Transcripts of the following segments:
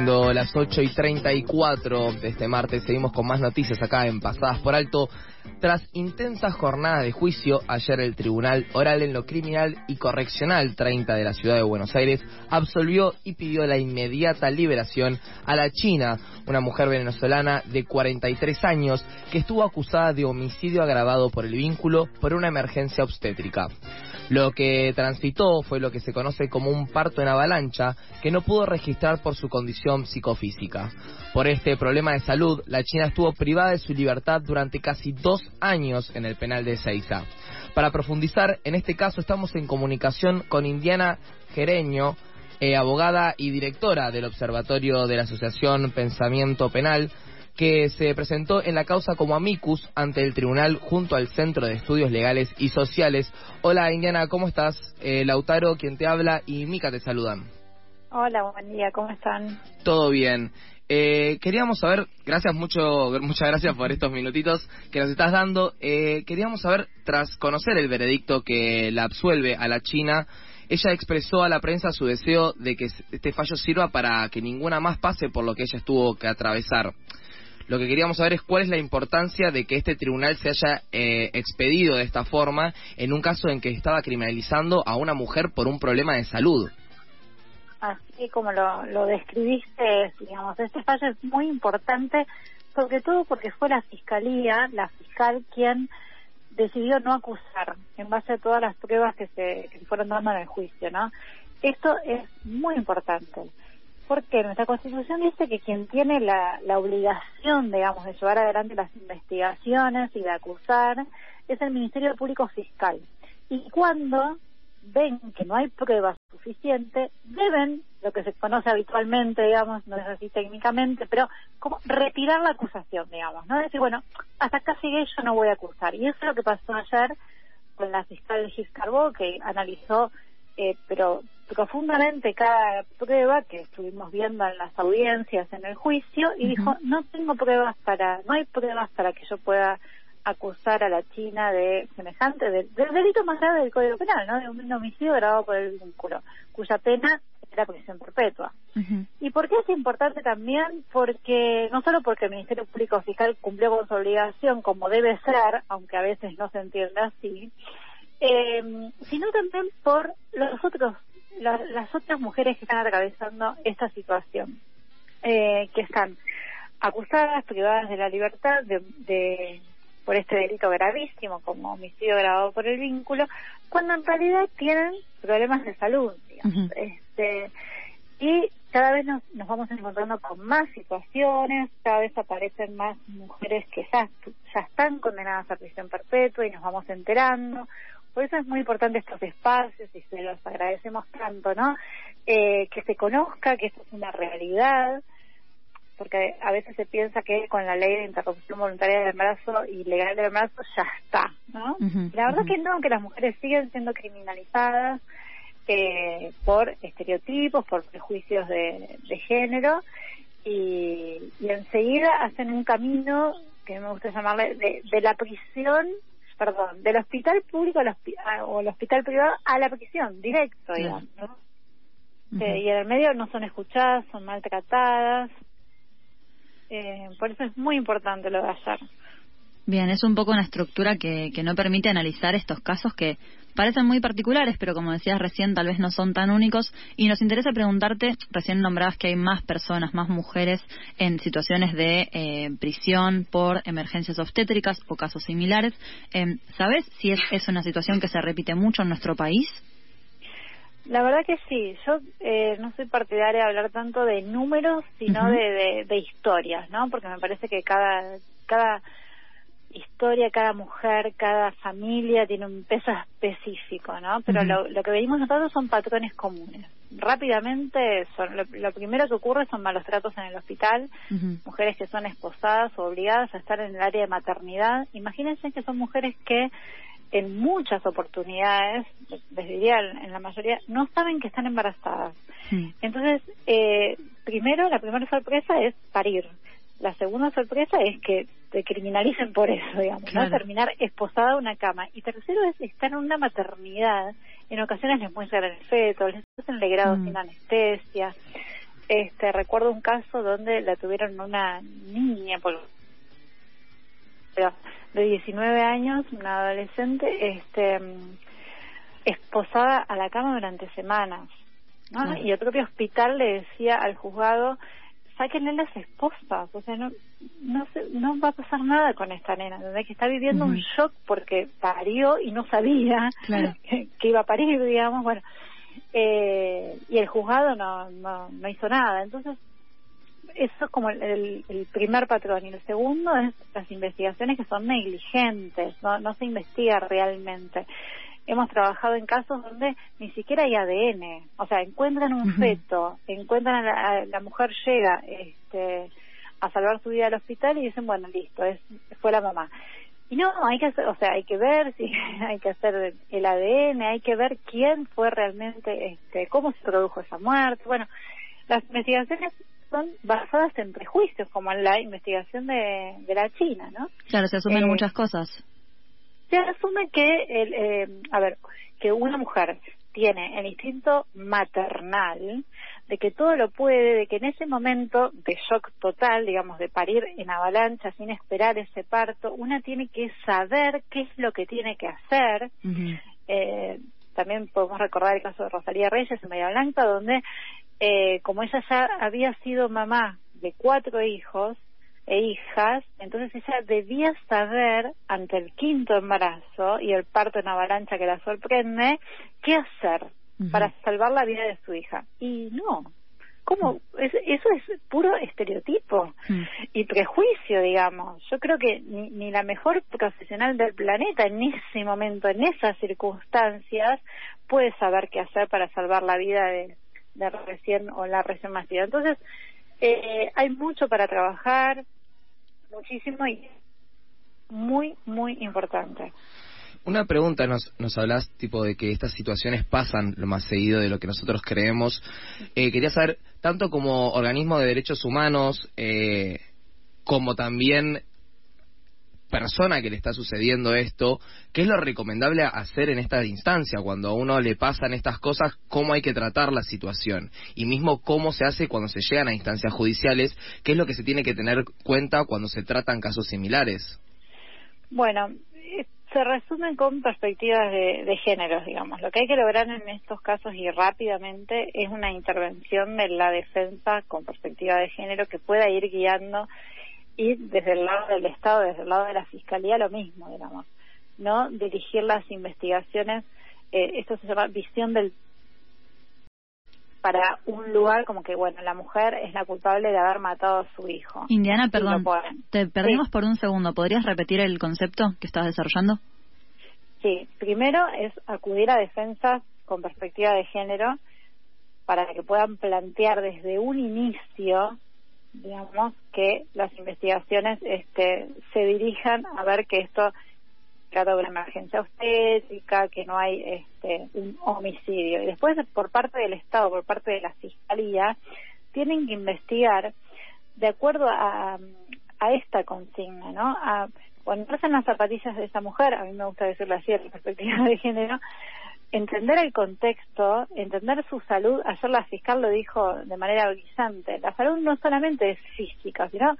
Siendo las 8 y 34 de este martes, seguimos con más noticias acá en Pasadas por Alto. Tras intensas jornadas de juicio, ayer el Tribunal Oral en lo Criminal y Correccional 30 de la Ciudad de Buenos Aires absolvió y pidió la inmediata liberación a la China, una mujer venezolana de 43 años que estuvo acusada de homicidio agravado por el vínculo por una emergencia obstétrica. Lo que transitó fue lo que se conoce como un parto en avalancha que no pudo registrar por su condición psicofísica. Por este problema de salud, la China estuvo privada de su libertad durante casi dos años en el penal de Seiza. Para profundizar en este caso estamos en comunicación con Indiana Gereño, eh, abogada y directora del Observatorio de la Asociación Pensamiento Penal, que se presentó en la causa como amicus ante el tribunal junto al Centro de Estudios Legales y Sociales. Hola Indiana, ¿cómo estás? Eh, Lautaro, quien te habla, y Mica te saludan. Hola, buen día, ¿cómo están? Todo bien. Eh, queríamos saber, gracias mucho, muchas gracias por estos minutitos que nos estás dando. Eh, queríamos saber, tras conocer el veredicto que la absuelve a la China, ella expresó a la prensa su deseo de que este fallo sirva para que ninguna más pase por lo que ella estuvo que atravesar. Lo que queríamos saber es cuál es la importancia de que este tribunal se haya eh, expedido de esta forma en un caso en que estaba criminalizando a una mujer por un problema de salud. Así como lo, lo describiste, digamos, este fallo es muy importante, sobre todo porque fue la fiscalía, la fiscal, quien decidió no acusar en base a todas las pruebas que se, que fueron dando en el juicio, ¿no? Esto es muy importante porque nuestra Constitución dice que quien tiene la, la obligación, digamos, de llevar adelante las investigaciones y de acusar es el Ministerio Público Fiscal. Y cuando ven que no hay pruebas suficientes, deben, lo que se conoce habitualmente, digamos, no es así técnicamente, pero como retirar la acusación, digamos, ¿no? Decir, bueno, hasta acá sigue, yo no voy a acusar. Y eso es lo que pasó ayer con la fiscal Gis Carbó, que analizó eh, pero profundamente cada prueba que estuvimos viendo en las audiencias en el juicio y dijo no tengo pruebas para no hay pruebas para que yo pueda acusar a la China de semejante del, delito más grave del Código Penal no de un homicidio grabado por el vínculo cuya pena era prisión perpetua. Y por qué es importante también porque no solo porque el Ministerio Público Fiscal cumplió con su obligación como debe ser aunque a veces no se entienda así eh, sino también por los otros, las otras mujeres que están atravesando esta situación, eh, que están acusadas, privadas de la libertad de, por este delito gravísimo como homicidio grabado por el vínculo, cuando en realidad tienen problemas de salud, este, y cada vez nos, nos vamos encontrando con más situaciones, cada vez aparecen más mujeres que ya, ya están condenadas a prisión perpetua y nos vamos enterando, por eso es muy importante estos espacios y se los agradecemos tanto, ¿no? Eh, que se conozca que esto es una realidad, porque a veces se piensa que con la ley de interrupción voluntaria del embarazo y legal del embarazo ya está, ¿no? la verdad que no, que las mujeres siguen siendo criminalizadas eh, por estereotipos, por prejuicios de, género y, y enseguida hacen un camino que me gusta llamarle de, de la prisión perdón, del hospital público al o el hospital privado a la prisión, directo, digamos. Eh, y en el medio no son escuchadas, son maltratadas. Eh, por eso es muy importante lo de ayer. Bien, es un poco una estructura que, que no permite analizar estos casos que parecen muy particulares, pero como decías recién, tal vez no son tan únicos. Y nos interesa preguntarte, recién nombrabas que hay más personas, más mujeres en situaciones de eh, prisión por emergencias obstétricas o casos similares. Eh, ¿Sabes si es, es una situación que se repite mucho en nuestro país? La verdad que sí, yo eh, no soy partidaria de hablar tanto de números, sino de, de, de, historias, ¿no? Porque me parece que cada, cada historia, cada mujer, cada familia tiene un peso específico, ¿no? Pero lo, lo, que venimos notando son patrones comunes. Rápidamente, son, lo, primero que ocurre son malos tratos en el hospital, mujeres que son esposadas o obligadas a estar en el área de maternidad. Imagínense que son mujeres que en muchas oportunidades, les diría en la mayoría, no saben que están embarazadas. Entonces, eh, primero, la primera sorpresa es parir. La segunda sorpresa es que te criminalicen por eso, digamos, ¿no? Terminar esposada a una cama. Y tercero es estar en una maternidad. En ocasiones les muestran el feto, les hacen legrado mm. sin anestesia. este, recuerdo un caso donde la tuvieron una niña, de 19 años, una adolescente, este, esposada a la cama durante semanas. ¿no? Y el propio hospital le decía al juzgado, sáquenle las esposas, o sea, no, no, no va a pasar nada con esta nena, que está viviendo un shock porque parió y no sabía que, iba a parir, digamos, bueno, eh, y el juzgado no, no, no hizo nada. Entonces, eso es como el, el, primer patrón. Y el segundo es las investigaciones que son negligentes, no, no se investiga realmente hemos trabajado en casos donde ni siquiera hay ADN, o sea, encuentran un feto, encuentran a la, mujer llega este, a salvar su vida al hospital y dicen, bueno, listo, es fue la mamá. Y no, hay que hacer, o sea, hay que ver si hay que hacer el ADN, hay que ver quién fue realmente, este, cómo se produjo esa muerte. Bueno, las investigaciones son basadas en prejuicios, como en la investigación de, de la China, ¿no? Claro, se asumen eh, muchas cosas se asume que, el, eh, a ver, que una mujer tiene el instinto maternal de que todo lo puede, de que en ese momento de shock total, digamos, de parir en avalancha sin esperar ese parto, una tiene que saber qué es lo que tiene que hacer. eh, también podemos recordar el caso de Rosalía Reyes en María Blanca, donde eh, como ella ya había sido mamá de cuatro hijos, e hijas, entonces ella debía saber ante el quinto embarazo y el parto en avalancha que la sorprende, qué hacer para salvar la vida de su hija. Y no, ¿cómo? eso es puro estereotipo y prejuicio, digamos. Yo creo que ni, la mejor profesional del planeta en ese momento, en esas circunstancias, puede saber qué hacer para salvar la vida de, de recién o la recién nacida. Entonces, eh, hay mucho para trabajar, muchísimo y muy, muy importante. Una pregunta, nos, nos hablas tipo de que estas situaciones pasan lo más seguido de lo que nosotros creemos. Eh, quería saber, tanto como organismo de derechos humanos, eh, como también persona que le está sucediendo esto, ¿qué es lo recomendable hacer en esta instancia? Cuando a uno le pasan estas cosas, ¿cómo hay que tratar la situación? Y mismo cómo se hace cuando se llegan a instancias judiciales, ¿qué es lo que se tiene que tener cuenta cuando se tratan casos similares? Bueno, eh, se resumen con perspectivas de, de géneros, digamos. Lo que hay que lograr en estos casos y rápidamente es una intervención de la defensa con perspectiva de género que pueda ir guiando y desde el lado del Estado, desde el lado de la Fiscalía, lo mismo, digamos, ¿no? Dirigir las investigaciones, eh, esto se llama visión del para un lugar como que, bueno, la mujer es la culpable de haber matado a su hijo. Indiana, perdón, te perdimos por un segundo. ¿Podrías repetir el concepto que estás desarrollando? Sí, primero es acudir a defensas con perspectiva de género para que puedan plantear desde un inicio digamos, que las investigaciones este, se dirijan a ver que esto trata de una emergencia obstétrica, que no hay este, un homicidio. Y después, por parte del Estado, por parte de la Fiscalía, tienen que investigar de acuerdo a, a esta consigna, ¿no? A ponerse en las zapatillas de esa mujer, a mí me gusta decirlo así, en perspectiva de género, entender el contexto, entender su salud, ayer la fiscal lo dijo de manera brillante, la salud no solamente es física, sino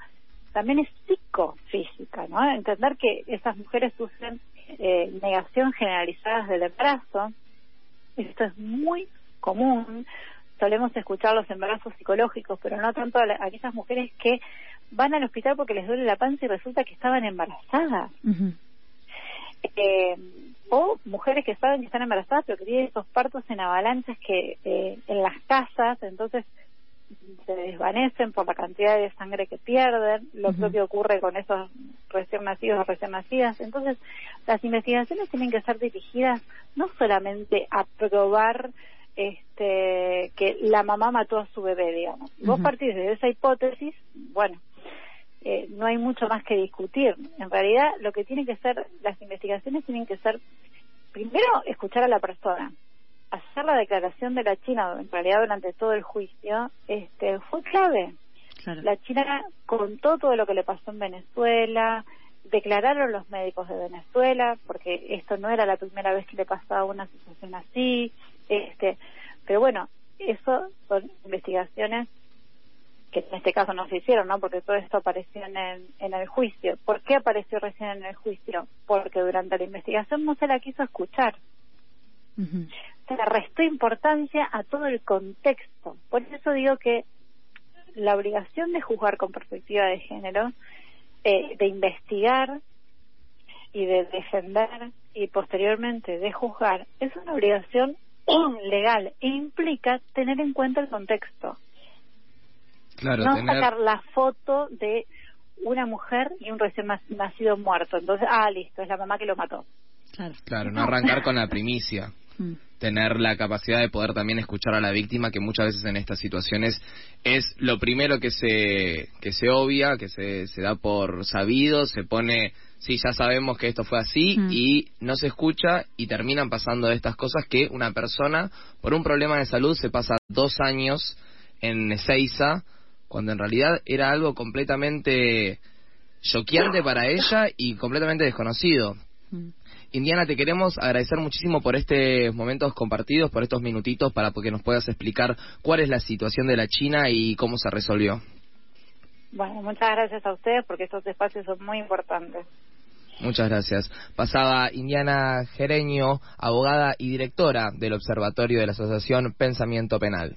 también es psicofísica, ¿no? Entender que esas mujeres sufren eh, negación generalizada del embarazo, esto es muy común, solemos escuchar los embarazos psicológicos, pero no tanto a, aquellas mujeres que van al hospital porque les duele la panza y resulta que estaban embarazadas. eh, o mujeres que saben que están embarazadas pero que tienen esos partos en avalanchas que eh, en las casas entonces se desvanecen por la cantidad de sangre que pierden, lo propio ocurre con esos recién nacidos o recién nacidas. Entonces, las investigaciones tienen que ser dirigidas no solamente a probar este, que la mamá mató a su bebé, digamos. Vos partís de esa hipótesis, bueno, eh, no hay mucho más que discutir. En realidad, lo que tiene que ser, las investigaciones tienen que ser, primero, escuchar a la persona. Hacer la declaración de la China, en realidad durante todo el juicio, este, fue clave. La China contó todo lo que le pasó en Venezuela, declararon los médicos de Venezuela, porque esto no era la primera vez que le pasaba una situación así, este, pero bueno, eso son investigaciones que en este caso no se hicieron, ¿no? Porque todo esto apareció en el, en el juicio. ¿Por qué apareció recién en el juicio? Porque durante la investigación no se la quiso escuchar. Se le restó importancia a todo el contexto. Por eso digo que la obligación de juzgar con perspectiva de género, eh, de investigar y de defender y posteriormente de juzgar, es una obligación legal e implica tener en cuenta el contexto. Claro, no sacar la foto de una mujer y un recién nacido muerto. Entonces, ah, listo, es la mamá que lo mató. Claro, claro no arrancar con la primicia. Mm. Tener la capacidad de poder también escuchar a la víctima, que muchas veces en estas situaciones es lo primero que se, que se obvia, que se, se da por sabido, se pone, sí, ya sabemos que esto fue así, mm. y no se escucha y terminan pasando estas cosas que una persona, por un problema de salud, se pasa dos años en Ezeiza cuando en realidad era algo completamente choqueante para ella y completamente desconocido. Mm. Indiana, te queremos agradecer muchísimo por estos momentos compartidos, por estos minutitos, para que nos puedas explicar cuál es la situación de la China y cómo se resolvió. Bueno, muchas gracias a ustedes porque estos espacios son muy importantes. Muchas gracias. Pasaba Indiana Gereño, abogada y directora del Observatorio de la Asociación Pensamiento Penal.